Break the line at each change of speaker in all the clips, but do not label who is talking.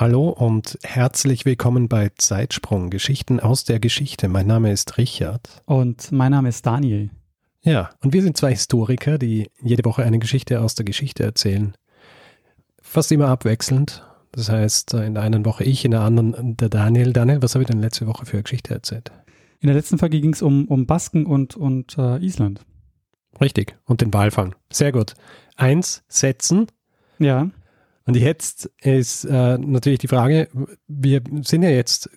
Hallo und herzlich willkommen bei Zeitsprung, Geschichten aus der Geschichte. Mein Name ist Richard.
Und mein Name ist Daniel.
Ja, und wir sind zwei Historiker, die jede Woche eine Geschichte aus der Geschichte erzählen. Fast immer abwechselnd. Das heißt, in der einen Woche ich, in der anderen der Daniel. Daniel, was habe ich denn letzte Woche für eine Geschichte erzählt?
In der letzten Folge ging es um, um Basken und, und äh, Island.
Richtig, und den Walfang. Sehr gut. Eins, setzen.
Ja.
Und jetzt ist äh, natürlich die Frage, wir sind ja jetzt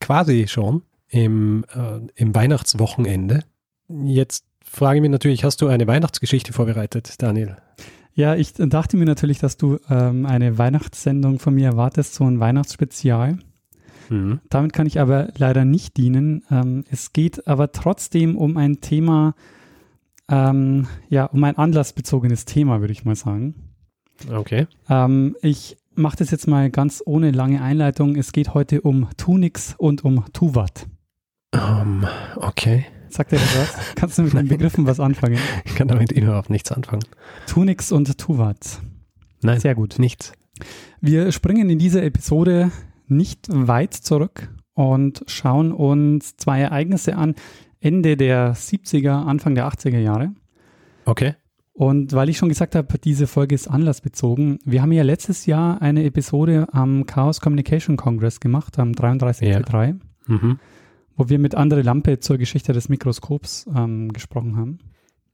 quasi schon im, äh, im Weihnachtswochenende. Jetzt frage ich mich natürlich, hast du eine Weihnachtsgeschichte vorbereitet, Daniel?
Ja, ich dachte mir natürlich, dass du ähm, eine Weihnachtssendung von mir erwartest, so ein Weihnachtsspezial. Mhm. Damit kann ich aber leider nicht dienen. Ähm, es geht aber trotzdem um ein Thema, ähm, ja, um ein anlassbezogenes Thema, würde ich mal sagen.
Okay.
Ähm, ich mache das jetzt mal ganz ohne lange Einleitung. Es geht heute um Tunix und um Tuvat.
Um, okay.
Sagt dir das was? Kannst du mit den Begriffen was anfangen?
Ich kann damit überhaupt nichts anfangen.
Tunix und Tuvat.
Nein.
Sehr gut.
Nichts.
Wir springen in dieser Episode nicht weit zurück und schauen uns zwei Ereignisse an. Ende der 70er, Anfang der 80er Jahre.
Okay.
Und weil ich schon gesagt habe, diese Folge ist anlassbezogen. Wir haben ja letztes Jahr eine Episode am Chaos Communication Congress gemacht, am 33.3, ja. mhm. wo wir mit Andre Lampe zur Geschichte des Mikroskops ähm, gesprochen haben.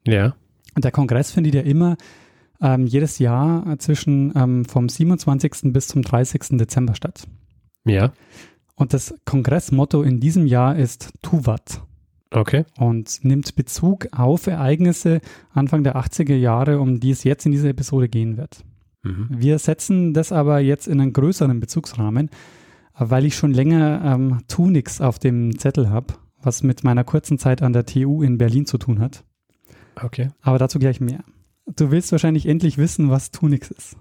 Ja.
Und der Kongress findet ja immer ähm, jedes Jahr zwischen ähm, vom 27. bis zum 30. Dezember statt.
Ja.
Und das Kongressmotto in diesem Jahr ist Tuvat.
Okay.
Und nimmt Bezug auf Ereignisse Anfang der 80er Jahre, um die es jetzt in dieser Episode gehen wird. Mhm. Wir setzen das aber jetzt in einen größeren Bezugsrahmen, weil ich schon länger ähm, Tunix auf dem Zettel habe, was mit meiner kurzen Zeit an der TU in Berlin zu tun hat.
Okay.
Aber dazu gleich mehr. Du willst wahrscheinlich endlich wissen, was Tunix ist.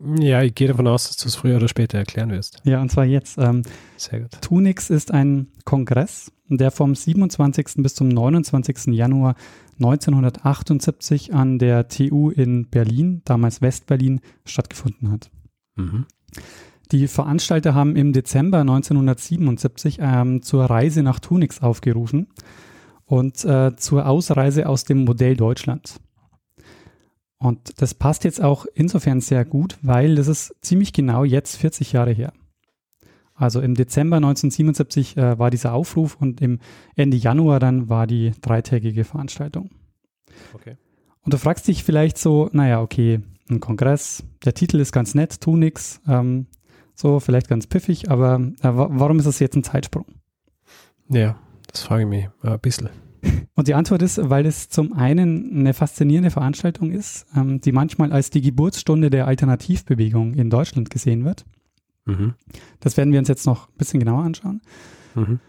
Ja, ich gehe davon aus, dass du es früher oder später erklären wirst.
Ja, und zwar jetzt. Ähm,
Sehr gut.
Tunix ist ein Kongress, der vom 27. bis zum 29. Januar 1978 an der TU in Berlin, damals Westberlin, stattgefunden hat. Mhm. Die Veranstalter haben im Dezember 1977 ähm, zur Reise nach Tunix aufgerufen und äh, zur Ausreise aus dem Modell Deutschland. Und das passt jetzt auch insofern sehr gut, weil das ist ziemlich genau jetzt 40 Jahre her. Also im Dezember 1977 äh, war dieser Aufruf und im Ende Januar dann war die dreitägige Veranstaltung.
Okay.
Und du fragst dich vielleicht so, naja, okay, ein Kongress, der Titel ist ganz nett, tu nix, ähm, so vielleicht ganz piffig, aber äh, warum ist das jetzt ein Zeitsprung?
Ja, das frage ich mich äh, ein bisschen.
Und die Antwort ist, weil es zum einen eine faszinierende Veranstaltung ist, ähm, die manchmal als die Geburtsstunde der Alternativbewegung in Deutschland gesehen wird. Mhm. Das werden wir uns jetzt noch ein bisschen genauer anschauen. Mhm.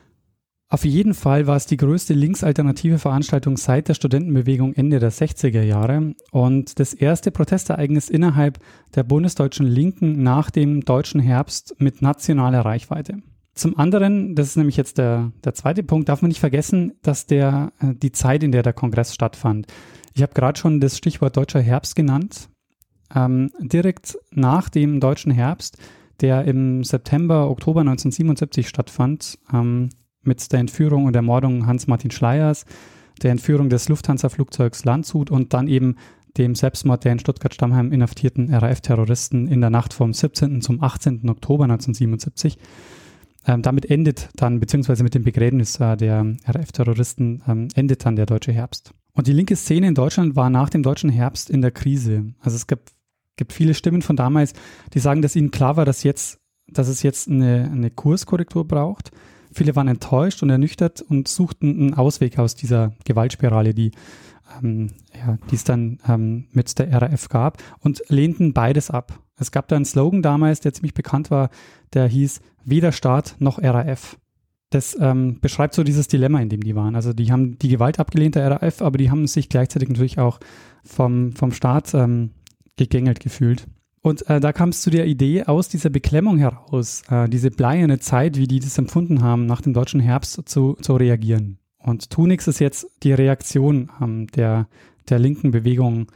Auf jeden Fall war es die größte linksalternative Veranstaltung seit der Studentenbewegung Ende der 60er Jahre und das erste Protestereignis innerhalb der bundesdeutschen Linken nach dem deutschen Herbst mit nationaler Reichweite. Zum anderen, das ist nämlich jetzt der, der zweite Punkt, darf man nicht vergessen, dass der, äh, die Zeit, in der der Kongress stattfand. Ich habe gerade schon das Stichwort deutscher Herbst genannt. Ähm, direkt nach dem deutschen Herbst, der im September, Oktober 1977 stattfand, ähm, mit der Entführung und Ermordung Hans-Martin Schleiers, der Entführung des Lufthansa-Flugzeugs Landshut und dann eben dem Selbstmord der in Stuttgart-Stammheim inhaftierten RAF-Terroristen in der Nacht vom 17. zum 18. Oktober 1977 ähm, damit endet dann, beziehungsweise mit dem Begräbnis äh, der RAF-Terroristen, ähm, endet dann der deutsche Herbst. Und die linke Szene in Deutschland war nach dem deutschen Herbst in der Krise. Also es gibt, gibt viele Stimmen von damals, die sagen, dass ihnen klar war, dass, jetzt, dass es jetzt eine, eine Kurskorrektur braucht. Viele waren enttäuscht und ernüchtert und suchten einen Ausweg aus dieser Gewaltspirale, die ähm, ja, es dann ähm, mit der RAF gab und lehnten beides ab. Es gab da einen Slogan damals, der ziemlich bekannt war, der hieß weder Staat noch RAF. Das ähm, beschreibt so dieses Dilemma, in dem die waren. Also die haben die Gewalt abgelehnt, der RAF, aber die haben sich gleichzeitig natürlich auch vom, vom Staat ähm, gegängelt gefühlt. Und äh, da kam es zu der Idee, aus dieser Beklemmung heraus, äh, diese bleierne Zeit, wie die das empfunden haben, nach dem deutschen Herbst zu, zu reagieren. Und Tunix ist jetzt die Reaktion ähm, der, der linken Bewegung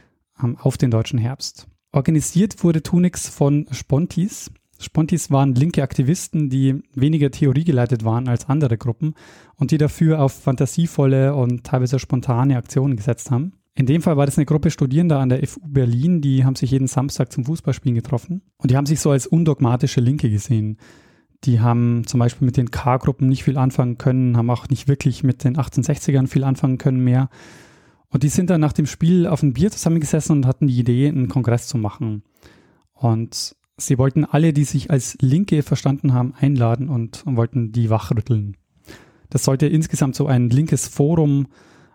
ähm, auf den deutschen Herbst. Organisiert wurde Tunix von Spontis. Spontis waren linke Aktivisten, die weniger theoriegeleitet waren als andere Gruppen und die dafür auf fantasievolle und teilweise spontane Aktionen gesetzt haben. In dem Fall war das eine Gruppe Studierender an der FU Berlin, die haben sich jeden Samstag zum Fußballspielen getroffen und die haben sich so als undogmatische Linke gesehen. Die haben zum Beispiel mit den K-Gruppen nicht viel anfangen können, haben auch nicht wirklich mit den 1860ern viel anfangen können mehr. Und die sind dann nach dem Spiel auf ein Bier zusammengesessen und hatten die Idee, einen Kongress zu machen. Und sie wollten alle, die sich als Linke verstanden haben, einladen und, und wollten die wachrütteln. Das sollte insgesamt so ein linkes Forum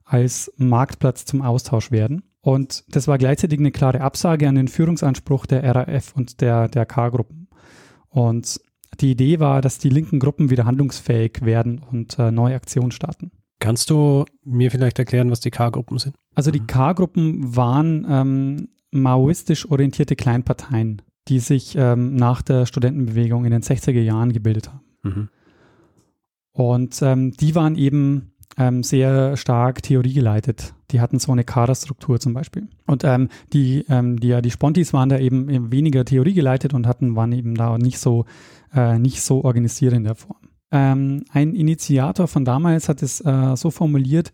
als Marktplatz zum Austausch werden. Und das war gleichzeitig eine klare Absage an den Führungsanspruch der RAF und der, der K-Gruppen. Und die Idee war, dass die linken Gruppen wieder handlungsfähig werden und äh, neue Aktionen starten.
Kannst du mir vielleicht erklären, was die K-Gruppen sind?
Also die K-Gruppen waren ähm, maoistisch orientierte Kleinparteien, die sich ähm, nach der Studentenbewegung in den 60er Jahren gebildet haben. Mhm. Und ähm, die waren eben ähm, sehr stark theoriegeleitet. Die hatten so eine Kaderstruktur zum Beispiel. Und ähm, die, ähm, die, ja, die Spontis waren da eben, eben weniger theoriegeleitet und hatten, waren eben da nicht so, äh, nicht so organisiert in der Form. Ähm, ein Initiator von damals hat es äh, so formuliert,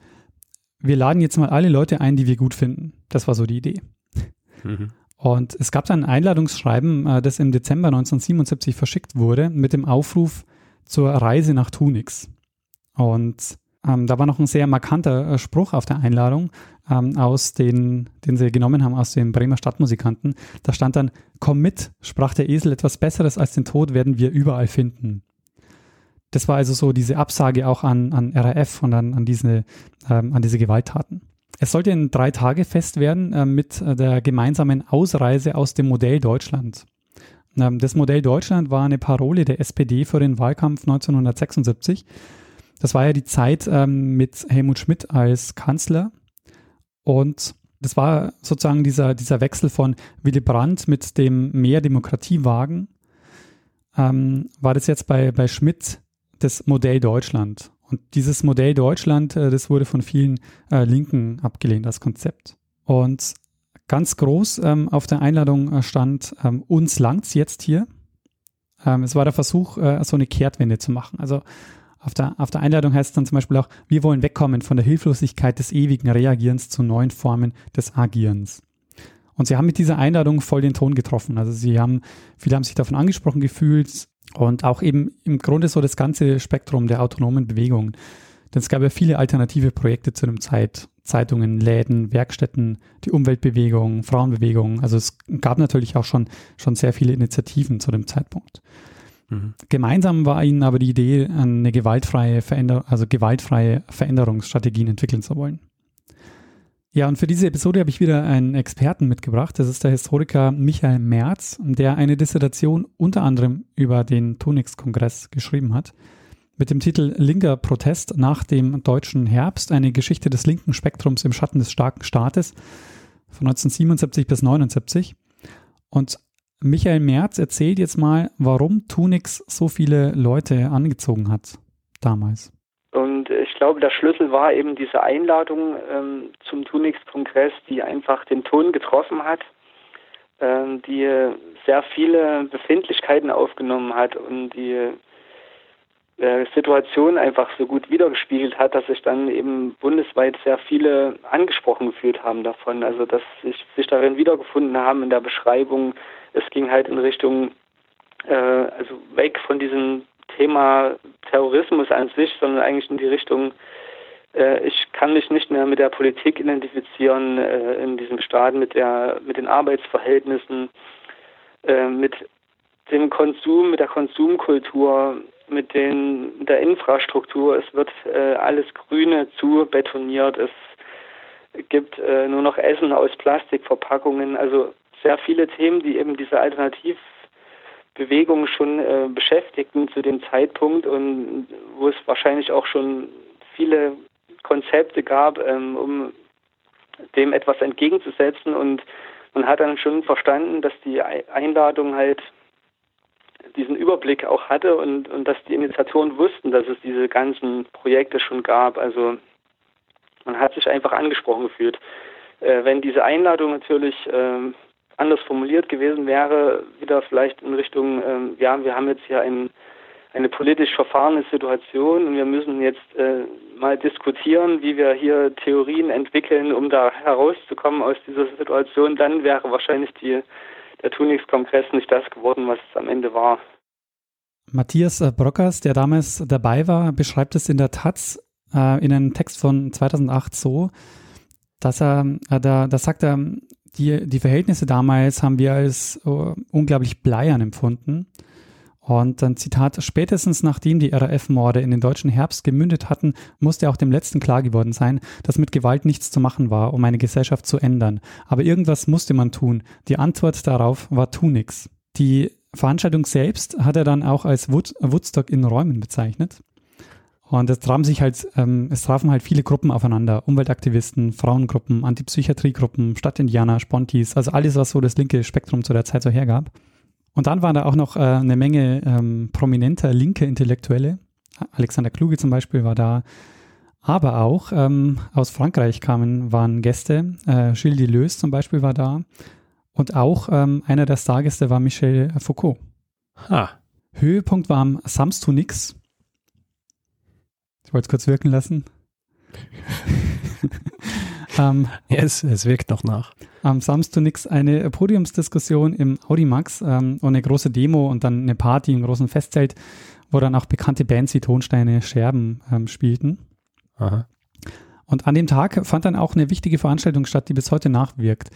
wir laden jetzt mal alle Leute ein, die wir gut finden. Das war so die Idee. Mhm. Und es gab dann ein Einladungsschreiben, äh, das im Dezember 1977 verschickt wurde, mit dem Aufruf zur Reise nach Tunix. Und ähm, da war noch ein sehr markanter äh, Spruch auf der Einladung, ähm, aus den, den sie genommen haben aus den Bremer Stadtmusikanten. Da stand dann, komm mit, sprach der Esel, etwas Besseres als den Tod werden wir überall finden. Das war also so diese Absage auch an, an RAF und an, an, diese, ähm, an diese Gewalttaten. Es sollte ein Drei-Tage-Fest werden äh, mit der gemeinsamen Ausreise aus dem Modell Deutschland. Ähm, das Modell Deutschland war eine Parole der SPD für den Wahlkampf 1976 das war ja die Zeit ähm, mit Helmut Schmidt als Kanzler und das war sozusagen dieser, dieser Wechsel von Willy Brandt mit dem Mehr Demokratiewagen, ähm, war das jetzt bei, bei Schmidt das Modell Deutschland. Und dieses Modell Deutschland, äh, das wurde von vielen äh, Linken abgelehnt als Konzept. Und ganz groß ähm, auf der Einladung äh, stand, ähm, uns langt's jetzt hier. Ähm, es war der Versuch, so eine Kehrtwende zu machen. Also auf der, auf der Einladung heißt es dann zum Beispiel auch, wir wollen wegkommen von der Hilflosigkeit des ewigen Reagierens zu neuen Formen des Agierens. Und sie haben mit dieser Einladung voll den Ton getroffen. Also sie haben, viele haben sich davon angesprochen gefühlt und auch eben im Grunde so das ganze Spektrum der autonomen Bewegung. Denn es gab ja viele alternative Projekte zu dem Zeit. Zeitungen, Läden, Werkstätten, die Umweltbewegung, Frauenbewegung. Also es gab natürlich auch schon, schon sehr viele Initiativen zu dem Zeitpunkt. Mhm. Gemeinsam war ihnen aber die Idee, eine gewaltfreie, Veränder also gewaltfreie Veränderungsstrategien entwickeln zu wollen. Ja, und für diese Episode habe ich wieder einen Experten mitgebracht. Das ist der Historiker Michael Merz, der eine Dissertation unter anderem über den Tunix-Kongress geschrieben hat. Mit dem Titel Linker Protest nach dem deutschen Herbst, eine Geschichte des linken Spektrums im Schatten des starken Staates von 1977 bis 1979. Und Michael Merz erzählt jetzt mal, warum Tunix so viele Leute angezogen hat damals.
Glaube, der Schlüssel war eben diese Einladung ähm, zum Tunix-Kongress, die einfach den Ton getroffen hat, ähm, die sehr viele Befindlichkeiten aufgenommen hat und die äh, Situation einfach so gut wiedergespiegelt hat, dass sich dann eben bundesweit sehr viele angesprochen gefühlt haben davon. Also dass sich, sich darin wiedergefunden haben in der Beschreibung, es ging halt in Richtung, äh, also weg von diesem Thema Terrorismus an sich, sondern eigentlich in die Richtung, äh, ich kann mich nicht mehr mit der Politik identifizieren äh, in diesem Staat, mit der, mit den Arbeitsverhältnissen, äh, mit dem Konsum, mit der Konsumkultur, mit, den, der Infrastruktur. Es wird äh, alles Grüne zu betoniert. Es gibt äh, nur noch Essen aus Plastikverpackungen. Also sehr viele Themen, die eben diese Alternativbewegung schon äh, beschäftigten zu dem Zeitpunkt und wo es wahrscheinlich auch schon viele Konzepte gab, ähm, um dem etwas entgegenzusetzen und man hat dann schon verstanden, dass die Einladung halt diesen Überblick auch hatte und, und dass die Initiatoren wussten, dass es diese ganzen Projekte schon gab. Also man hat sich einfach angesprochen gefühlt. Äh, wenn diese Einladung natürlich äh, anders formuliert gewesen wäre, wieder vielleicht in Richtung, äh, ja, wir haben jetzt hier ein, eine politisch verfahrene Situation und wir müssen jetzt äh, mal diskutieren, wie wir hier Theorien entwickeln, um da herauszukommen aus dieser Situation, dann wäre wahrscheinlich die der Tunix-Kongress nicht das geworden, was es am Ende war.
Matthias äh, Brockers, der damals dabei war, beschreibt es in der Taz äh, in einem Text von 2008 so, dass er, äh, da, da sagt er, die, die Verhältnisse damals haben wir als uh, unglaublich bleiern empfunden. Und dann Zitat, spätestens nachdem die RAF-Morde in den deutschen Herbst gemündet hatten, musste auch dem Letzten klar geworden sein, dass mit Gewalt nichts zu machen war, um eine Gesellschaft zu ändern. Aber irgendwas musste man tun. Die Antwort darauf war tu nix. Die Veranstaltung selbst hat er dann auch als Wood Woodstock in Räumen bezeichnet. Und es trafen sich halt, ähm, es trafen halt viele Gruppen aufeinander. Umweltaktivisten, Frauengruppen, Antipsychiatriegruppen, Stadtindianer, Spontis, also alles, was so das linke Spektrum zu der Zeit so hergab. Und dann waren da auch noch äh, eine Menge ähm, prominenter linke Intellektuelle. Alexander Kluge zum Beispiel war da. Aber auch ähm, aus Frankreich kamen, waren Gäste. Äh, Gilles Deleuze zum Beispiel war da. Und auch ähm, einer der Stargäste war Michel Foucault. Ha. Höhepunkt war am Samstunix. Ich wollte es kurz wirken lassen.
ähm, ja, es, es wirkt noch nach
am Samstag nix eine Podiumsdiskussion im Audimax ähm, und eine große Demo und dann eine Party im großen Festzelt, wo dann auch bekannte Bands wie Tonsteine Scherben ähm, spielten. Aha. Und an dem Tag fand dann auch eine wichtige Veranstaltung statt, die bis heute nachwirkt.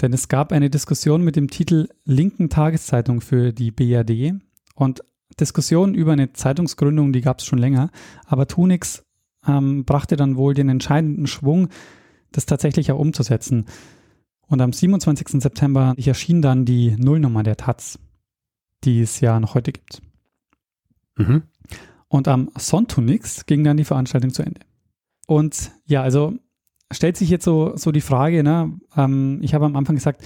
Denn es gab eine Diskussion mit dem Titel Linken Tageszeitung für die BRD und Diskussionen über eine Zeitungsgründung, die gab es schon länger, aber Tunix ähm, brachte dann wohl den entscheidenden Schwung, das tatsächlich auch umzusetzen. Und am 27. September erschien dann die Nullnummer der Taz, die es ja noch heute gibt. Mhm. Und am Sonntag ging dann die Veranstaltung zu Ende. Und ja, also stellt sich jetzt so, so die Frage, ne? Ähm, ich habe am Anfang gesagt,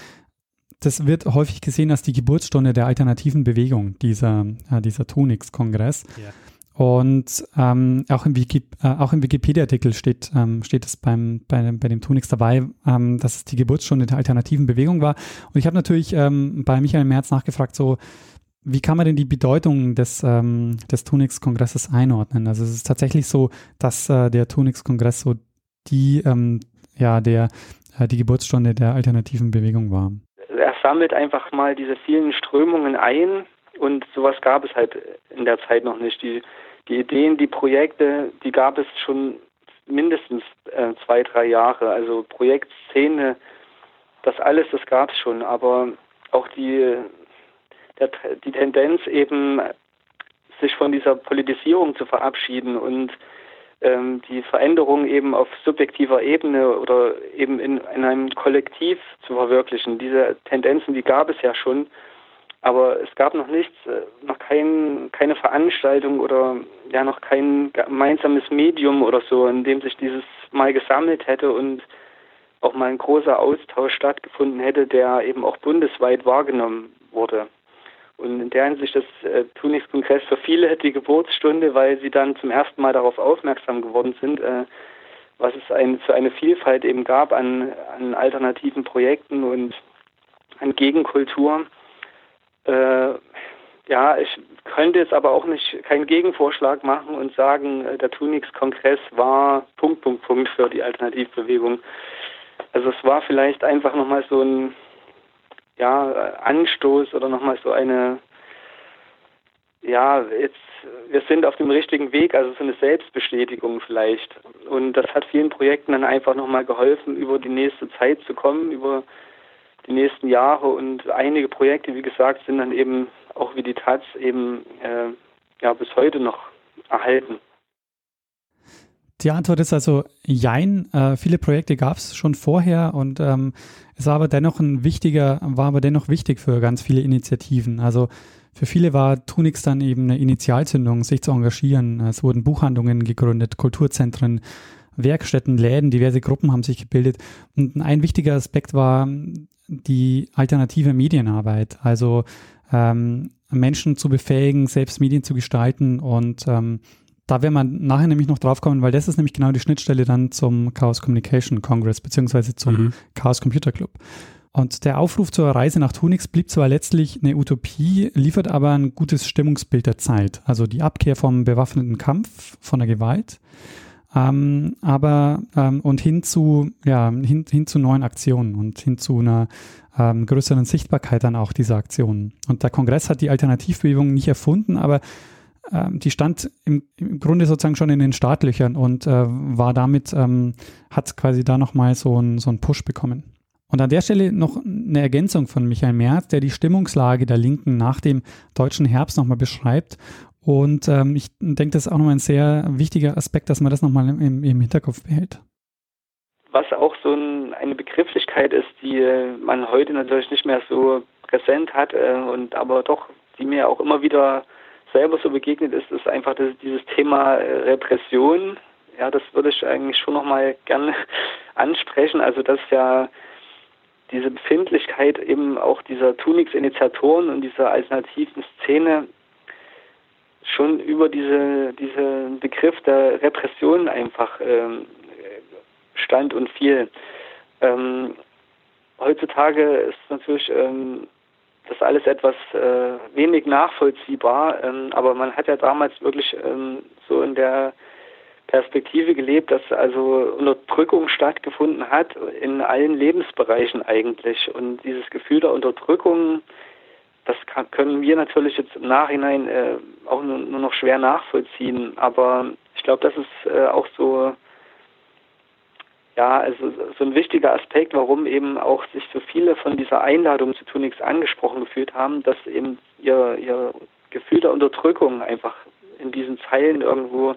das wird häufig gesehen als die Geburtsstunde der alternativen Bewegung, dieser, äh, dieser Tunix-Kongress. Ja. Und ähm, auch im, Wiki, äh, auch im Wikipedia-Artikel steht, ähm, steht es beim, bei, bei dem Tunix dabei, ähm, dass es die Geburtsstunde der alternativen Bewegung war. Und ich habe natürlich ähm, bei Michael Merz nachgefragt, so, wie kann man denn die Bedeutung des, ähm, des Tunix-Kongresses einordnen? Also es ist tatsächlich so, dass äh, der Tunix-Kongress so die, ähm, ja, der, äh, die Geburtsstunde der alternativen Bewegung war.
Sammelt einfach mal diese vielen Strömungen ein und sowas gab es halt in der Zeit noch nicht. Die die Ideen, die Projekte, die gab es schon mindestens äh, zwei, drei Jahre. Also Projektszene, das alles, das gab es schon. Aber auch die, der, die Tendenz eben, sich von dieser Politisierung zu verabschieden und ähm, die Veränderung eben auf subjektiver Ebene oder eben in, in einem Kollektiv zu verwirklichen. Diese Tendenzen, die gab es ja schon. Aber es gab noch nichts, äh, noch kein, keine Veranstaltung oder ja noch kein gemeinsames Medium oder so, in dem sich dieses mal gesammelt hätte und auch mal ein großer Austausch stattgefunden hätte, der eben auch bundesweit wahrgenommen wurde. Und in der Hinsicht ist äh, Tunix-Kongress für viele die Geburtsstunde, weil sie dann zum ersten Mal darauf aufmerksam geworden sind, äh, was es ein, für eine Vielfalt eben gab an, an alternativen Projekten und an Gegenkultur. Äh, ja, ich könnte jetzt aber auch nicht keinen Gegenvorschlag machen und sagen, äh, der Tunix-Kongress war Punkt, Punkt, Punkt für die Alternativbewegung. Also es war vielleicht einfach nochmal so ein ja, Anstoß oder nochmal so eine, ja, jetzt, wir sind auf dem richtigen Weg, also so eine Selbstbestätigung vielleicht. Und das hat vielen Projekten dann einfach nochmal geholfen, über die nächste Zeit zu kommen, über die nächsten Jahre und einige Projekte, wie gesagt, sind dann eben auch wie die Taz eben äh, ja bis heute noch erhalten.
Die Antwort ist also Jein. Äh, viele Projekte gab es schon vorher und ähm, es war aber dennoch ein wichtiger, war aber dennoch wichtig für ganz viele Initiativen. Also für viele war Tunix dann eben eine Initialzündung, sich zu engagieren. Es wurden Buchhandlungen gegründet, Kulturzentren, Werkstätten, Läden, diverse Gruppen haben sich gebildet. Und ein wichtiger Aspekt war die alternative Medienarbeit. Also ähm, Menschen zu befähigen, selbst Medien zu gestalten und ähm, da werden wir nachher nämlich noch drauf kommen, weil das ist nämlich genau die Schnittstelle dann zum Chaos Communication Congress beziehungsweise zum mhm. Chaos Computer Club. Und der Aufruf zur Reise nach Tunix blieb zwar letztlich eine Utopie, liefert aber ein gutes Stimmungsbild der Zeit. Also die Abkehr vom bewaffneten Kampf, von der Gewalt, ähm, aber ähm, und hin zu, ja, hin, hin zu neuen Aktionen und hin zu einer ähm, größeren Sichtbarkeit dann auch dieser Aktionen. Und der Kongress hat die Alternativbewegung nicht erfunden, aber ähm, die stand im, im, Grunde sozusagen schon in den Startlöchern und äh, war damit, ähm, hat quasi da nochmal so einen so Push bekommen. Und an der Stelle noch eine Ergänzung von Michael Merz, der die Stimmungslage der Linken nach dem deutschen Herbst nochmal beschreibt. Und ähm, ich denke, das ist auch nochmal ein sehr wichtiger Aspekt, dass man das nochmal im, im Hinterkopf behält.
Was auch so ein, eine Begrifflichkeit ist, die man heute natürlich nicht mehr so präsent hat äh, und aber doch, die mir auch immer wieder selber so begegnet ist, ist einfach das, dieses Thema äh, Repression. Ja, das würde ich eigentlich schon nochmal gerne ansprechen. Also, dass ja diese Befindlichkeit eben auch dieser Tunix-Initiatoren und dieser alternativen Szene schon über diese, diesen Begriff der Repression einfach ähm, stand und fiel. Ähm, heutzutage ist natürlich ähm, das alles etwas äh, wenig nachvollziehbar, ähm, aber man hat ja damals wirklich ähm, so in der Perspektive gelebt, dass also Unterdrückung stattgefunden hat in allen Lebensbereichen eigentlich. Und dieses Gefühl der Unterdrückung, das kann, können wir natürlich jetzt im Nachhinein äh, auch nur, nur, noch schwer nachvollziehen. Aber ich glaube, das ist äh, auch so ja, also so ein wichtiger Aspekt, warum eben auch sich so viele von dieser Einladung zu Tunix angesprochen gefühlt haben, dass eben ihr, ihr Gefühl der Unterdrückung einfach in diesen Zeilen irgendwo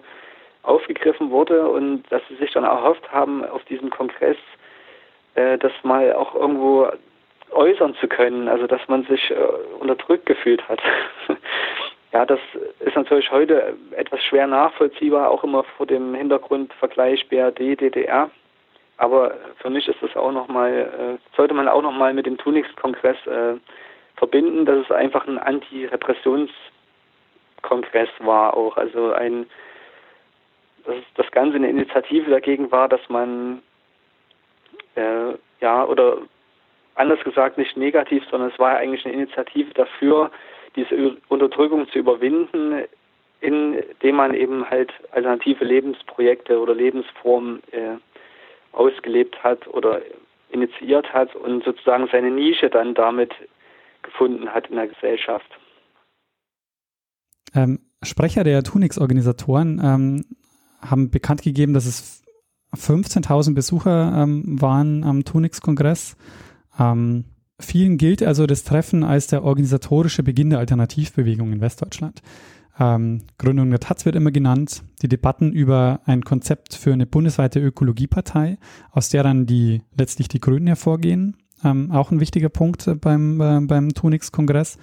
aufgegriffen wurde und dass sie sich dann erhofft haben, auf diesem Kongress äh, das mal auch irgendwo äußern zu können, also dass man sich äh, unterdrückt gefühlt hat. ja, das ist natürlich heute etwas schwer nachvollziehbar, auch immer vor dem Hintergrund Vergleich BRD, DDR. Aber für mich ist das auch nochmal, äh, sollte man auch nochmal mit dem Tunix-Kongress äh, verbinden, dass es einfach ein Anti-Repressions-Kongress war auch. Also ein, dass das Ganze eine Initiative dagegen war, dass man, äh, ja, oder anders gesagt nicht negativ, sondern es war eigentlich eine Initiative dafür, diese Unterdrückung zu überwinden, indem man eben halt alternative Lebensprojekte oder Lebensformen äh, ausgelebt hat oder initiiert hat und sozusagen seine Nische dann damit gefunden hat in der Gesellschaft.
Ähm, Sprecher der Tunix-Organisatoren ähm, haben bekannt gegeben, dass es 15.000 Besucher ähm, waren am Tunix-Kongress. Ähm, vielen gilt also das Treffen als der organisatorische Beginn der Alternativbewegung in Westdeutschland. Ähm, Gründung der Taz wird immer genannt. Die Debatten über ein Konzept für eine bundesweite Ökologiepartei, aus der dann die letztlich die Grünen hervorgehen. Ähm, auch ein wichtiger Punkt beim, äh, beim Tunix-Kongress.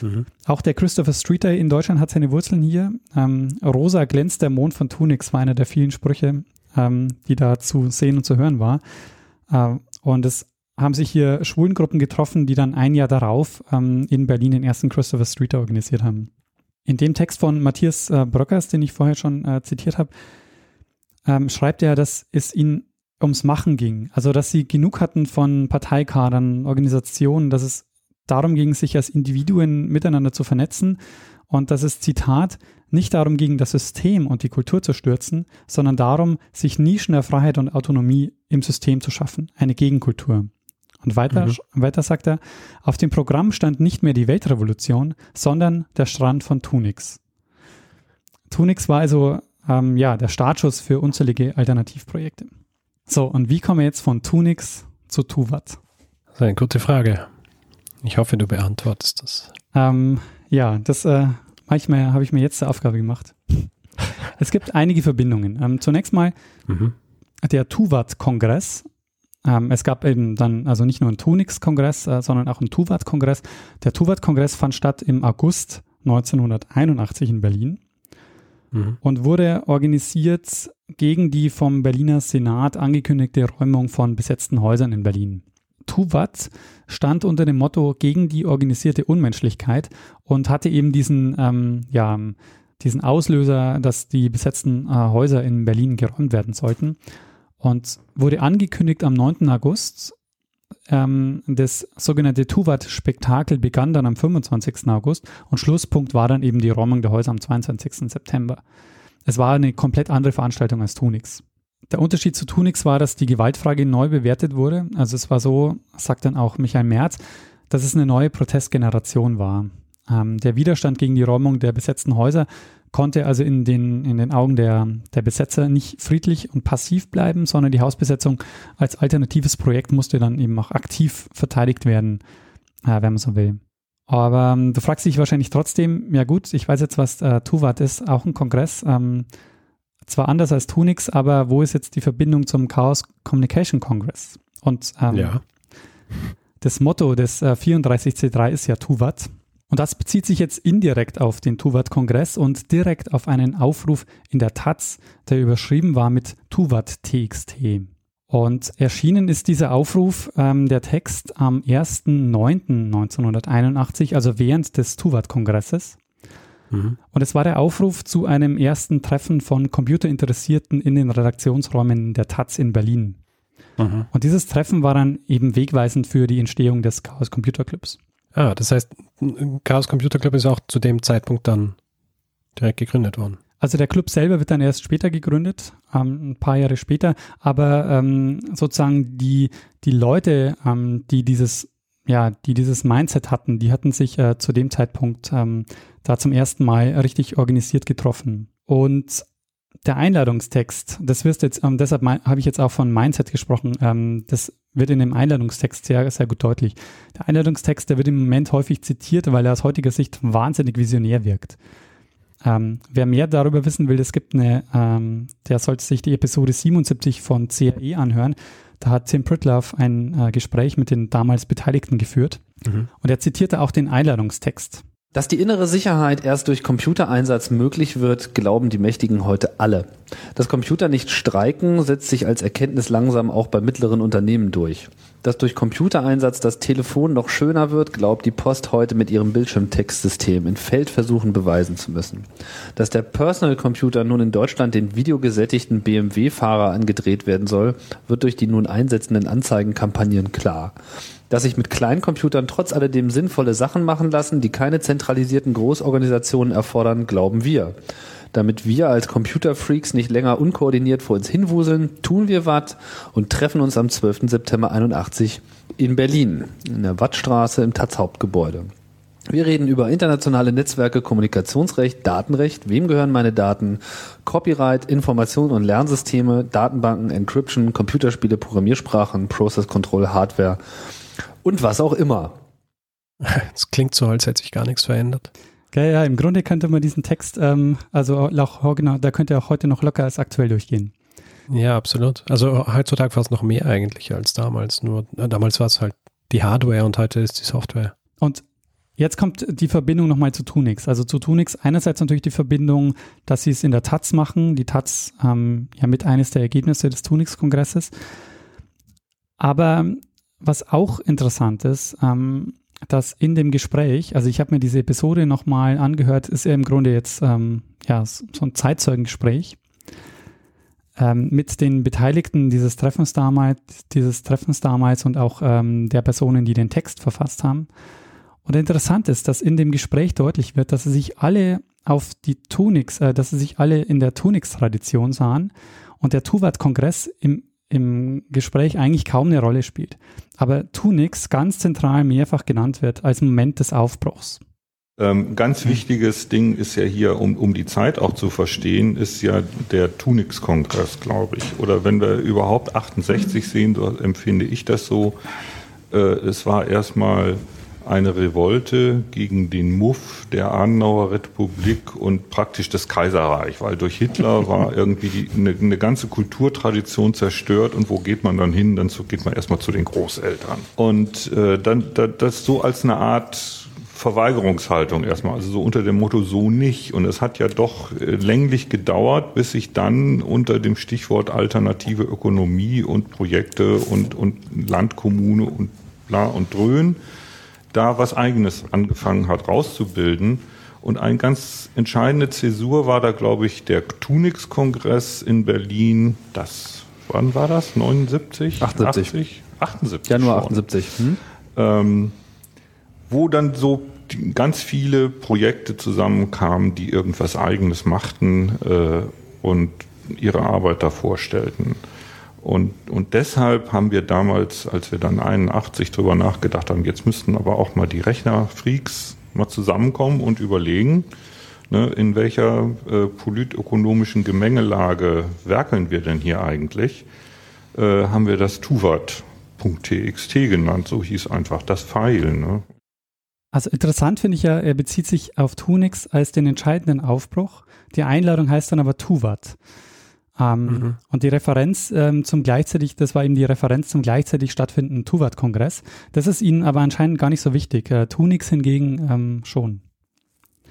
Mhm. Auch der Christopher Street Day in Deutschland hat seine Wurzeln hier. Ähm, Rosa glänzt der Mond von Tunix war einer der vielen Sprüche, ähm, die da zu sehen und zu hören war. Äh, und es haben sich hier Schwulengruppen getroffen, die dann ein Jahr darauf ähm, in Berlin den ersten Christopher Street Day organisiert haben. In dem Text von Matthias äh, Bröckers, den ich vorher schon äh, zitiert habe, ähm, schreibt er, dass es ihnen ums Machen ging. Also, dass sie genug hatten von Parteikadern, Organisationen, dass es darum ging, sich als Individuen miteinander zu vernetzen und dass es, Zitat, nicht darum ging, das System und die Kultur zu stürzen, sondern darum, sich Nischen der Freiheit und Autonomie im System zu schaffen, eine Gegenkultur. Und weiter, mhm. weiter sagt er, auf dem Programm stand nicht mehr die Weltrevolution, sondern der Strand von Tunix. Tunix war also ähm, ja, der Startschuss für unzählige Alternativprojekte. So, und wie kommen wir jetzt von Tunix zu Tuvat?
Das ist eine gute Frage. Ich hoffe, du beantwortest das.
Ähm, ja, das äh, manchmal habe ich mir jetzt zur Aufgabe gemacht. Es gibt einige Verbindungen. Ähm, zunächst mal mhm. der Tuvat-Kongress. Ähm, es gab eben dann also nicht nur einen Tunix-Kongress, äh, sondern auch einen Tuvat-Kongress. Der Tuvat-Kongress fand statt im August 1981 in Berlin mhm. und wurde organisiert gegen die vom Berliner Senat angekündigte Räumung von besetzten Häusern in Berlin. Tuvat stand unter dem Motto gegen die organisierte Unmenschlichkeit und hatte eben diesen, ähm, ja, diesen Auslöser, dass die besetzten äh, Häuser in Berlin geräumt werden sollten. Und wurde angekündigt am 9. August. Ähm, das sogenannte Tuvat-Spektakel begann dann am 25. August und Schlusspunkt war dann eben die Räumung der Häuser am 22. September. Es war eine komplett andere Veranstaltung als Tunix. Der Unterschied zu Tunix war, dass die Gewaltfrage neu bewertet wurde. Also es war so, sagt dann auch Michael Merz, dass es eine neue Protestgeneration war. Ähm, der Widerstand gegen die Räumung der besetzten Häuser konnte also in den, in den Augen der, der Besetzer nicht friedlich und passiv bleiben, sondern die Hausbesetzung als alternatives Projekt musste dann eben auch aktiv verteidigt werden, äh, wenn man so will. Aber ähm, du fragst dich wahrscheinlich trotzdem, ja gut, ich weiß jetzt, was äh, Tuvat ist, auch ein Kongress. Ähm, zwar anders als Tunix, aber wo ist jetzt die Verbindung zum Chaos Communication Congress? Und ähm, ja. das Motto des äh, 34C3 ist ja Tuvat. Und das bezieht sich jetzt indirekt auf den Tuvat-Kongress und direkt auf einen Aufruf in der Taz, der überschrieben war mit Tuvat TXT. Und erschienen ist dieser Aufruf, ähm, der Text am 1.9.1981, also während des Tuvat-Kongresses. Mhm. Und es war der Aufruf zu einem ersten Treffen von Computerinteressierten in den Redaktionsräumen der Taz in Berlin. Mhm. Und dieses Treffen war dann eben wegweisend für die Entstehung des Chaos Computer Clubs.
Ah, das heißt, Chaos Computer Club ist auch zu dem Zeitpunkt dann direkt gegründet worden.
Also der Club selber wird dann erst später gegründet, ähm, ein paar Jahre später, aber ähm, sozusagen die, die Leute, ähm, die dieses ja, die dieses Mindset hatten, die hatten sich äh, zu dem Zeitpunkt ähm, da zum ersten Mal richtig organisiert getroffen. Und der Einladungstext, das wirst jetzt, ähm, deshalb habe ich jetzt auch von Mindset gesprochen, ähm, das wird in dem Einladungstext sehr, sehr gut deutlich. Der Einladungstext, der wird im Moment häufig zitiert, weil er aus heutiger Sicht wahnsinnig visionär wirkt. Ähm, wer mehr darüber wissen will, es gibt eine, ähm, der sollte sich die Episode 77 von CAE anhören. Da hat Tim Pritloff ein äh, Gespräch mit den damals Beteiligten geführt mhm. und er zitierte auch den Einladungstext.
Dass die innere Sicherheit erst durch Computereinsatz möglich wird, glauben die Mächtigen heute alle. Dass Computer nicht streiken, setzt sich als Erkenntnis langsam auch bei mittleren Unternehmen durch. Dass durch Computereinsatz das Telefon noch schöner wird, glaubt die Post heute mit ihrem Bildschirmtextsystem in Feldversuchen beweisen zu müssen. Dass der Personal Computer nun in Deutschland den videogesättigten BMW-Fahrer angedreht werden soll, wird durch die nun einsetzenden Anzeigenkampagnen klar dass sich mit Kleincomputern trotz alledem sinnvolle Sachen machen lassen, die keine zentralisierten Großorganisationen erfordern, glauben wir. Damit wir als Computerfreaks nicht länger unkoordiniert vor uns hinwuseln, tun wir was und treffen uns am 12. September 81 in Berlin, in der Wattstraße im Taz Hauptgebäude. Wir reden über internationale Netzwerke, Kommunikationsrecht, Datenrecht, wem gehören meine Daten, Copyright, Information und Lernsysteme, Datenbanken, Encryption, Computerspiele, Programmiersprachen, Process Control, Hardware und was auch immer.
Es klingt so, als hätte sich gar nichts verändert.
Ja, ja, im Grunde könnte man diesen Text, ähm, also auch, genau, da könnte er auch heute noch locker als aktuell durchgehen.
Ja, absolut. Also heutzutage war es noch mehr eigentlich als damals. Nur äh, damals war es halt die Hardware und heute ist die Software.
Und jetzt kommt die Verbindung nochmal zu Tunix. Also zu Tunix einerseits natürlich die Verbindung, dass sie es in der Taz machen. Die Taz ähm, ja mit eines der Ergebnisse des Tunix-Kongresses. Aber was auch interessant ist, ähm, dass in dem Gespräch, also ich habe mir diese Episode nochmal angehört, ist ja im Grunde jetzt ähm, ja, so ein Zeitzeugengespräch ähm, mit den Beteiligten dieses Treffens damals, dieses Treffens damals und auch ähm, der Personen, die den Text verfasst haben. Und interessant ist, dass in dem Gespräch deutlich wird, dass sie sich alle auf die Tunix, äh, dass sie sich alle in der Tunix-Tradition sahen und der Tuvat-Kongress im im Gespräch eigentlich kaum eine Rolle spielt, aber Tunix ganz zentral mehrfach genannt wird als Moment des Aufbruchs.
Ähm, ganz wichtiges Ding ist ja hier, um, um die Zeit auch zu verstehen, ist ja der Tunix-Kongress, glaube ich. Oder wenn wir überhaupt 68 sehen, so empfinde ich das so. Äh, es war erstmal eine Revolte gegen den Muff der Adenauer Republik und praktisch das Kaiserreich, weil durch Hitler war irgendwie die, eine, eine, ganze Kulturtradition zerstört und wo geht man dann hin? Dann geht man erstmal zu den Großeltern. Und äh, dann das so als eine Art Verweigerungshaltung erstmal, also so unter dem Motto so nicht. Und es hat ja doch äh, länglich gedauert, bis sich dann unter dem Stichwort alternative Ökonomie und Projekte und, und Landkommune und bla und dröhn da was Eigenes angefangen hat rauszubilden. Und ein ganz entscheidende Zäsur war da, glaube ich, der Tunix-Kongress in Berlin. Das, wann war das? 79?
78.
80? 78.
Januar 78. Hm?
Ähm, wo dann so ganz viele Projekte zusammenkamen, die irgendwas Eigenes machten äh, und ihre Arbeit da vorstellten. Und, und deshalb haben wir damals, als wir dann 81 drüber nachgedacht haben, jetzt müssten aber auch mal die Rechnerfreaks mal zusammenkommen und überlegen, ne, in welcher äh, politökonomischen Gemengelage werkeln wir denn hier eigentlich, äh, haben wir das tuvat.txt genannt, so hieß einfach das Pfeil. Ne?
Also interessant finde ich ja, er bezieht sich auf Tunix als den entscheidenden Aufbruch. Die Einladung heißt dann aber Tuvat. Ähm, mhm. Und die Referenz ähm, zum gleichzeitig, das war eben die Referenz zum gleichzeitig stattfindenden Tuvat-Kongress. Das ist ihnen aber anscheinend gar nicht so wichtig. Äh, Tunix hingegen ähm, schon.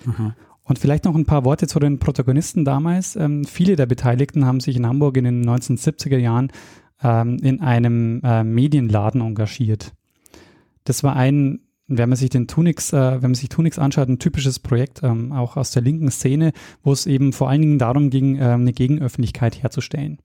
Mhm. Und vielleicht noch ein paar Worte zu den Protagonisten damals. Ähm, viele der Beteiligten haben sich in Hamburg in den 1970er Jahren ähm, in einem äh, Medienladen engagiert. Das war ein wenn man sich den Tunix, äh, wenn man sich Tunix anschaut, ein typisches Projekt, ähm, auch aus der linken Szene, wo es eben vor allen Dingen darum ging, äh, eine Gegenöffentlichkeit herzustellen.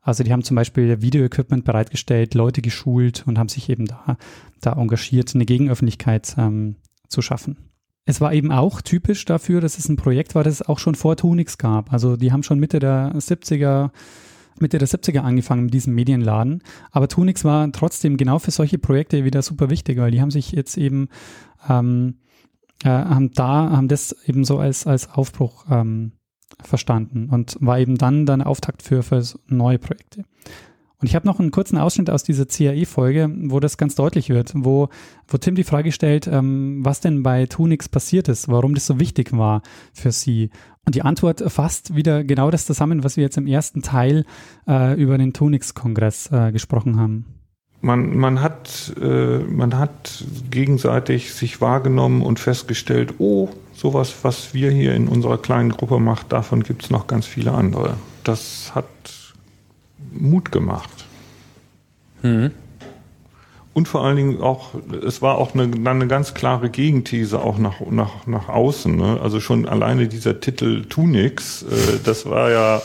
Also die haben zum Beispiel Videoequipment bereitgestellt, Leute geschult und haben sich eben da, da engagiert, eine Gegenöffentlichkeit ähm, zu schaffen. Es war eben auch typisch dafür, dass es ein Projekt war, das es auch schon vor Tunix gab. Also die haben schon Mitte der 70er Mitte der 70er angefangen mit diesem Medienladen. Aber Tunix war trotzdem genau für solche Projekte wieder super wichtig, weil die haben sich jetzt eben, ähm, äh, haben da, haben das eben so als, als Aufbruch ähm, verstanden und war eben dann dann Auftakt für, für neue Projekte. Und ich habe noch einen kurzen Ausschnitt aus dieser CAE-Folge, wo das ganz deutlich wird, wo, wo Tim die Frage stellt, ähm, was denn bei Tunix passiert ist, warum das so wichtig war für sie. Und die Antwort fasst wieder genau das zusammen, was wir jetzt im ersten Teil äh, über den Tunix-Kongress äh, gesprochen haben.
Man, man, hat, äh, man hat gegenseitig sich wahrgenommen und festgestellt, oh, sowas, was wir hier in unserer kleinen Gruppe machen, davon gibt es noch ganz viele andere. Das hat Mut gemacht. Mhm. Und vor allen Dingen auch, es war auch eine, eine ganz klare Gegenthese auch nach, nach, nach außen. Ne? Also schon alleine dieser Titel Tunix, äh, das war ja,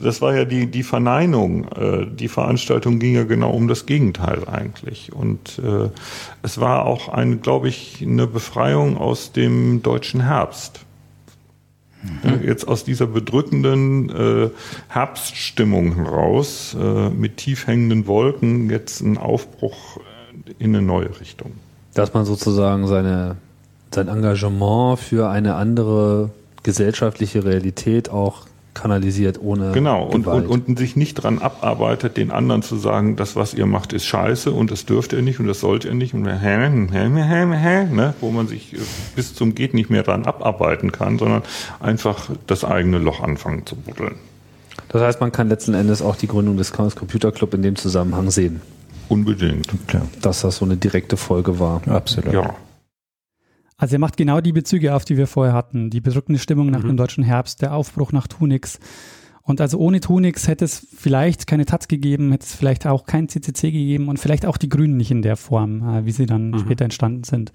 das war ja die, die Verneinung. Äh, die Veranstaltung ging ja genau um das Gegenteil eigentlich. Und äh, es war auch eine, glaube ich, eine Befreiung aus dem deutschen Herbst. Jetzt aus dieser bedrückenden äh, Herbststimmung heraus, äh, mit tief hängenden Wolken, jetzt ein Aufbruch in eine neue Richtung.
Dass man sozusagen seine, sein Engagement für eine andere gesellschaftliche Realität auch kanalisiert ohne
genau und, und, und sich nicht dran abarbeitet, den anderen zu sagen, das was ihr macht ist scheiße und das dürft ihr nicht und das sollt ihr nicht und hä, hä, hä, hä, ne? wo man sich äh, bis zum geht nicht mehr dran abarbeiten kann, sondern einfach das eigene Loch anfangen zu buddeln.
Das heißt, man kann letzten Endes auch die Gründung des Chaos Computer Club in dem Zusammenhang sehen.
Unbedingt.
Klar. Dass das so eine direkte Folge war.
Absolut. Ja.
Also er macht genau die Bezüge auf, die wir vorher hatten. Die bedrückende Stimmung nach mhm. dem deutschen Herbst, der Aufbruch nach Tunix. Und also ohne Tunix hätte es vielleicht keine Taz gegeben, hätte es vielleicht auch kein CCC gegeben und vielleicht auch die Grünen nicht in der Form, äh, wie sie dann mhm. später entstanden sind.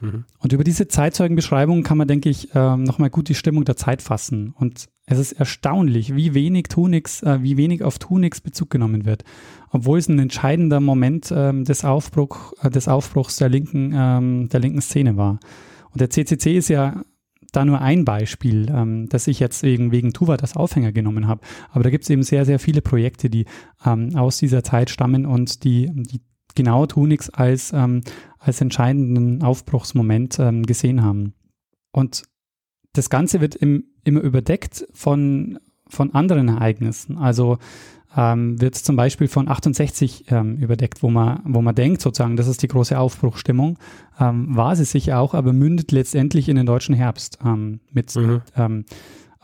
Mhm. Und über diese Zeitzeugenbeschreibung kann man, denke ich, äh, nochmal gut die Stimmung der Zeit fassen. Und es ist erstaunlich, wie wenig Tunix, äh, wie wenig auf Tunix Bezug genommen wird. Obwohl es ein entscheidender Moment ähm, des, Aufbruch, äh, des Aufbruchs der linken, ähm, der linken Szene war. Und der CCC ist ja da nur ein Beispiel, ähm, dass ich jetzt wegen, wegen Tuva das Aufhänger genommen habe. Aber da gibt es eben sehr, sehr viele Projekte, die ähm, aus dieser Zeit stammen und die, die genau Tunix als, ähm, als entscheidenden Aufbruchsmoment ähm, gesehen haben. Und das Ganze wird im, immer überdeckt von, von anderen Ereignissen. Also ähm, wird zum Beispiel von 68 ähm, überdeckt, wo man, wo man denkt, sozusagen, das ist die große Aufbruchstimmung. Ähm, war sie sicher auch, aber mündet letztendlich in den deutschen Herbst ähm, mit. Mhm. Ähm,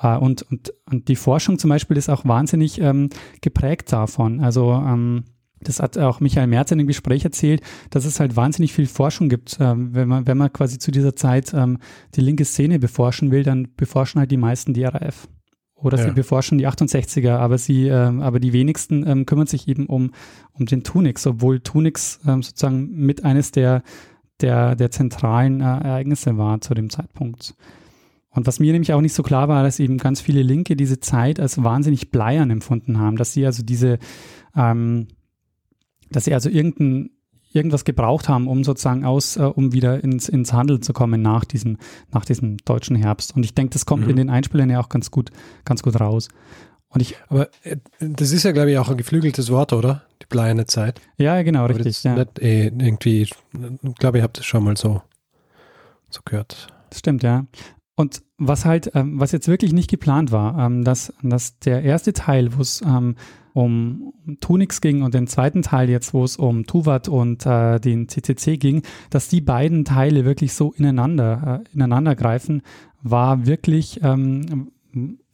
äh, und, und, und die Forschung zum Beispiel ist auch wahnsinnig ähm, geprägt davon. Also ähm, das hat auch Michael Merz in dem Gespräch erzählt, dass es halt wahnsinnig viel Forschung gibt. Ähm, wenn, man, wenn man quasi zu dieser Zeit ähm, die linke Szene beforschen will, dann beforschen halt die meisten die RAF. Oder ja. sie beforschen die 68er, aber sie, ähm, aber die wenigsten ähm, kümmern sich eben um, um den Tunix, obwohl Tunix ähm, sozusagen mit eines der, der, der zentralen äh, Ereignisse war zu dem Zeitpunkt. Und was mir nämlich auch nicht so klar war, dass eben ganz viele Linke diese Zeit als wahnsinnig bleiern empfunden haben, dass sie also diese, ähm, dass sie also irgendein, irgendwas gebraucht haben, um sozusagen aus, äh, um wieder ins, ins Handeln zu kommen nach diesem, nach diesem deutschen Herbst. Und ich denke, das kommt mhm. in den Einspielern ja auch ganz gut, ganz gut raus. Und ich,
aber äh, das ist ja, glaube ich, auch ein geflügeltes Wort, oder? Die bleierne Zeit.
Ja, genau, aber richtig. Ja.
Nicht, eh, irgendwie, ich glaube, ich habe das schon mal so, so gehört.
Das stimmt, ja. Und was halt, ähm, was jetzt wirklich nicht geplant war, ähm, dass, dass der erste Teil, wo es ähm, um Tunix ging und den zweiten Teil jetzt, wo es um Tuvat und äh, den CCC ging, dass die beiden Teile wirklich so ineinander, äh, ineinander greifen, war wirklich, ähm,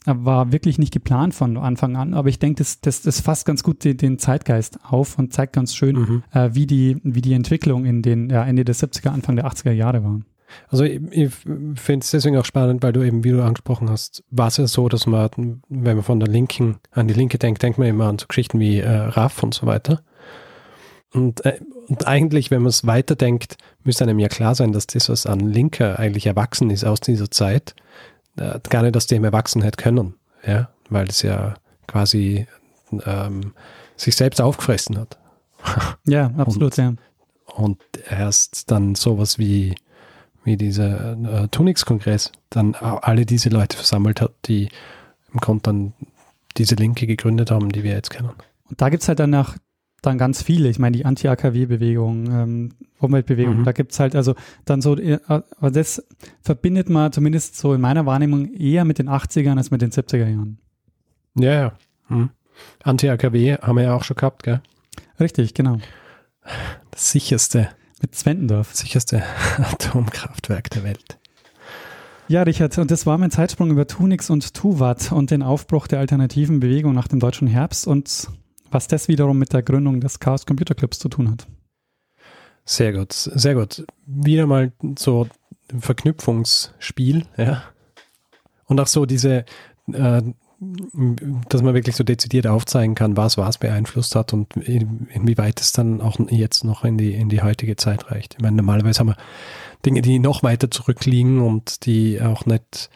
war wirklich nicht geplant von Anfang an. Aber ich denke, das, das, das fasst ganz gut den, den Zeitgeist auf und zeigt ganz schön, mhm. äh, wie, die, wie die Entwicklung in den ja, Ende der 70er, Anfang der 80er Jahre war.
Also ich, ich finde es deswegen auch spannend, weil du eben, wie du angesprochen hast, war es ja so, dass man, wenn man von der Linken an die Linke denkt, denkt man immer an so Geschichten wie äh, RAF und so weiter. Und, äh, und eigentlich, wenn man es weiterdenkt, müsste einem ja klar sein, dass das, was an Linker eigentlich erwachsen ist aus dieser Zeit, äh, gar nicht aus dem Erwachsenheit können. Ja, weil es ja quasi ähm, sich selbst aufgefressen hat.
Ja, absolut,
und,
ja.
Und erst dann sowas wie wie dieser äh, Tunix-Kongress dann alle diese Leute versammelt hat, die im Grunde dann diese Linke gegründet haben, die wir jetzt kennen.
Und da gibt es halt danach dann ganz viele. Ich meine, die Anti-AKW-Bewegung, ähm, Umweltbewegung, mhm. da gibt es halt also dann so, äh, aber das verbindet man zumindest so in meiner Wahrnehmung eher mit den 80ern als mit den 70er Jahren.
Ja, ja. Mhm. Anti-AKW haben wir ja auch schon gehabt, gell?
Richtig, genau.
Das sicherste
mit Zwentendorf.
Sicherste Atomkraftwerk der Welt.
Ja, Richard, und das war mein Zeitsprung über Tunix und Tuvat und den Aufbruch der alternativen Bewegung nach dem deutschen Herbst und was das wiederum mit der Gründung des Chaos Computer Clubs zu tun hat.
Sehr gut, sehr gut. Wieder mal so ein Verknüpfungsspiel, ja. Und auch so diese, äh, dass man wirklich so dezidiert aufzeigen kann, was was beeinflusst hat und inwieweit es dann auch jetzt noch in die, in die heutige Zeit reicht. Ich meine, normalerweise haben wir Dinge, die noch weiter zurückliegen und die auch nicht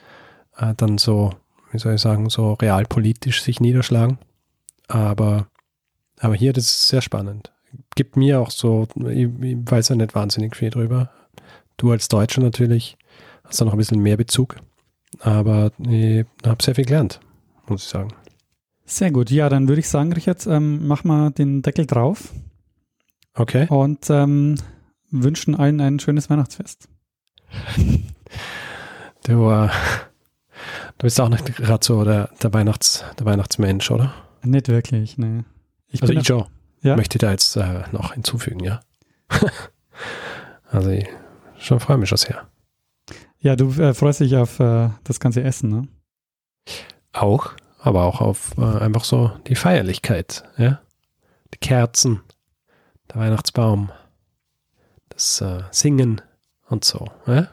äh, dann so, wie soll ich sagen, so realpolitisch sich niederschlagen. Aber, aber hier, das ist sehr spannend. Gibt mir auch so, ich, ich weiß ja nicht wahnsinnig viel drüber. Du als Deutscher natürlich hast da noch ein bisschen mehr Bezug. Aber ich habe sehr viel gelernt muss ich sagen.
Sehr gut. Ja, dann würde ich sagen, Richard, ähm, mach mal den Deckel drauf.
Okay.
Und ähm, wünschen allen ein schönes Weihnachtsfest.
du, äh, du bist auch nicht gerade so der, der, Weihnachts, der Weihnachtsmensch, oder?
Nicht wirklich, ne.
Ich also ich schon. Ja? Möchte da jetzt äh, noch hinzufügen, ja. also ich schon freue mich schon sehr.
Ja, du äh, freust dich auf äh, das ganze Essen, ne?
Auch, aber auch auf äh, einfach so die Feierlichkeit, ja. Die Kerzen, der Weihnachtsbaum, das äh, Singen und so, ja.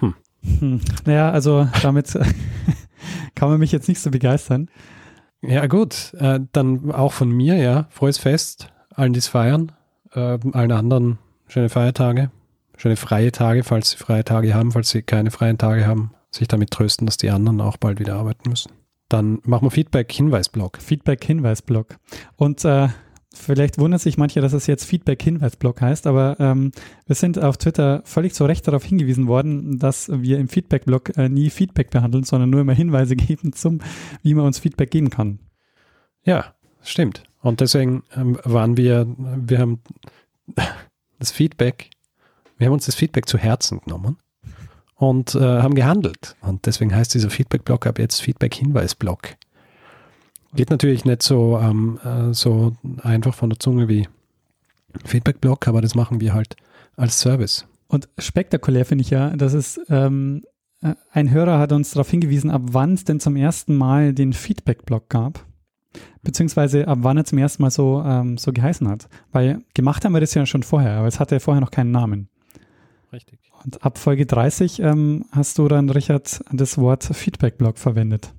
Hm. Hm. Naja, also damit kann man mich jetzt nicht so begeistern.
Ja, gut. Äh, dann auch von mir, ja. Frohes Fest, allen, die es feiern, äh, allen anderen schöne Feiertage, schöne freie Tage, falls sie freie Tage haben, falls sie keine freien Tage haben, sich damit trösten, dass die anderen auch bald wieder arbeiten müssen. Dann machen wir Feedback-Hinweis-Blog.
Feedback-Hinweis-Blog. Und äh, vielleicht wundert sich manche, dass es jetzt Feedback-Hinweis-Blog heißt, aber ähm, wir sind auf Twitter völlig zu Recht darauf hingewiesen worden, dass wir im Feedback-Blog äh, nie Feedback behandeln, sondern nur immer Hinweise geben zum, wie man uns Feedback geben kann.
Ja, stimmt. Und deswegen ähm, waren wir, wir haben das Feedback, wir haben uns das Feedback zu Herzen genommen und äh, haben gehandelt. Und deswegen heißt dieser Feedback-Blog ab jetzt Feedback-Hinweis-Blog. Geht natürlich nicht so, ähm, äh, so einfach von der Zunge wie Feedback-Blog, aber das machen wir halt als Service.
Und spektakulär finde ich ja, dass es ähm, äh, ein Hörer hat uns darauf hingewiesen, ab wann es denn zum ersten Mal den Feedback-Blog gab. Beziehungsweise ab wann er zum ersten Mal so, ähm, so geheißen hat. Weil gemacht haben wir das ja schon vorher, aber es hatte vorher noch keinen Namen.
Richtig.
Und ab Folge 30 ähm, hast du dann, Richard, das Wort Feedback-Blog verwendet.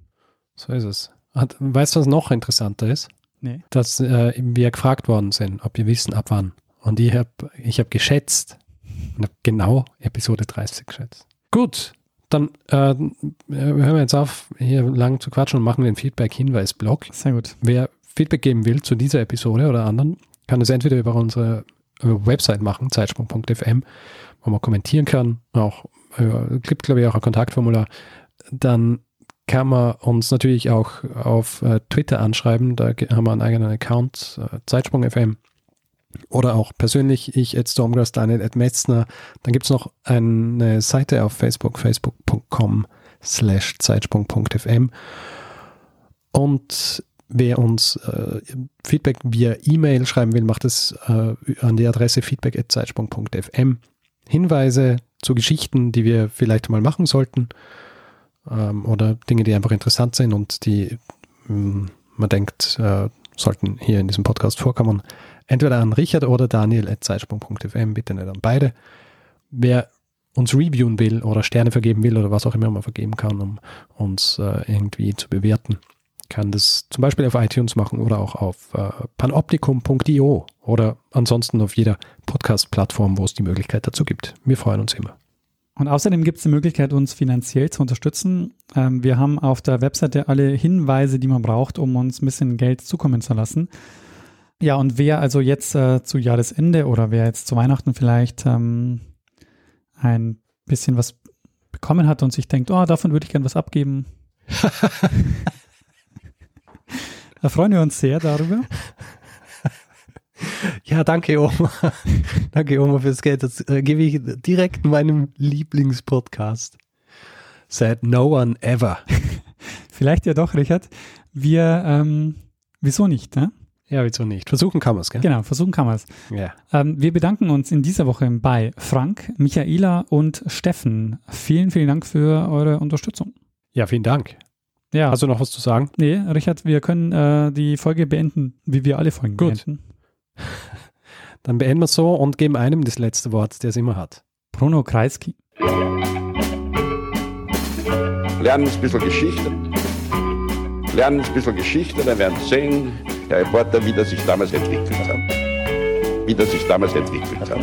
So ist es. Hat, weißt du, was noch interessanter ist?
Nee.
Dass äh, wir gefragt worden sind, ob wir wissen, ab wann. Und ich habe ich hab geschätzt und habe genau Episode 30 geschätzt. Gut, dann äh, hören wir jetzt auf, hier lang zu quatschen und machen den Feedback-Hinweis-Blog.
Sehr gut.
Wer Feedback geben will zu dieser Episode oder anderen, kann es entweder über unsere Website machen, zeitsprung.fm, wo man kommentieren kann. Auch äh, gibt, glaube ich, auch ein Kontaktformular. Dann kann man uns natürlich auch auf äh, Twitter anschreiben. Da haben wir einen eigenen Account, äh, Zeitsprung.fm. Oder auch persönlich, ich at Stormgrass, Daniel at Metzner. Dann gibt es noch eine Seite auf Facebook, facebook.com slash zeitsprung.fm. Und wer uns äh, Feedback via E-Mail schreiben will, macht es äh, an die Adresse feedback.zeitsprung.fm. Hinweise zu Geschichten, die wir vielleicht mal machen sollten ähm, oder Dinge, die einfach interessant sind und die mh, hm, man denkt, äh, sollten hier in diesem Podcast vorkommen, entweder an Richard oder Daniel at bitte nicht an beide. Wer uns reviewen will oder Sterne vergeben will oder was auch immer man vergeben kann, um uns äh, irgendwie zu bewerten, kann das zum Beispiel auf iTunes machen oder auch auf äh, panoptikum.io oder ansonsten auf jeder Podcast-Plattform, wo es die Möglichkeit dazu gibt. Wir freuen uns immer.
Und außerdem gibt es die Möglichkeit, uns finanziell zu unterstützen. Ähm, wir haben auf der Webseite alle Hinweise, die man braucht, um uns ein bisschen Geld zukommen zu lassen. Ja, und wer also jetzt äh, zu Jahresende oder wer jetzt zu Weihnachten vielleicht ähm, ein bisschen was bekommen hat und sich denkt, oh, davon würde ich gern was abgeben. da freuen wir uns sehr darüber.
Ja, danke Oma. danke Oma fürs Geld. Das äh, gebe ich direkt meinem Lieblingspodcast. Said no one ever.
Vielleicht ja doch, Richard. Wir, ähm, wieso nicht, ne?
Ja, wieso nicht? Versuchen kann man es, gell?
Genau, versuchen kann man es.
Ja.
Ähm, wir bedanken uns in dieser Woche bei Frank, Michaela und Steffen. Vielen, vielen Dank für eure Unterstützung.
Ja, vielen Dank.
Ja.
Hast du noch was zu sagen?
Nee, Richard, wir können äh, die Folge beenden, wie wir alle Folgen
Gut.
beenden.
Dann beenden wir es so und geben einem das letzte Wort, der es immer hat.
Bruno Kreisky.
Lernen ein bisschen Geschichte. Lernen ein bisschen Geschichte, dann werden Sie sehen, der Reporter, wie das sich damals entwickelt hat. Wie das sich damals entwickelt hat.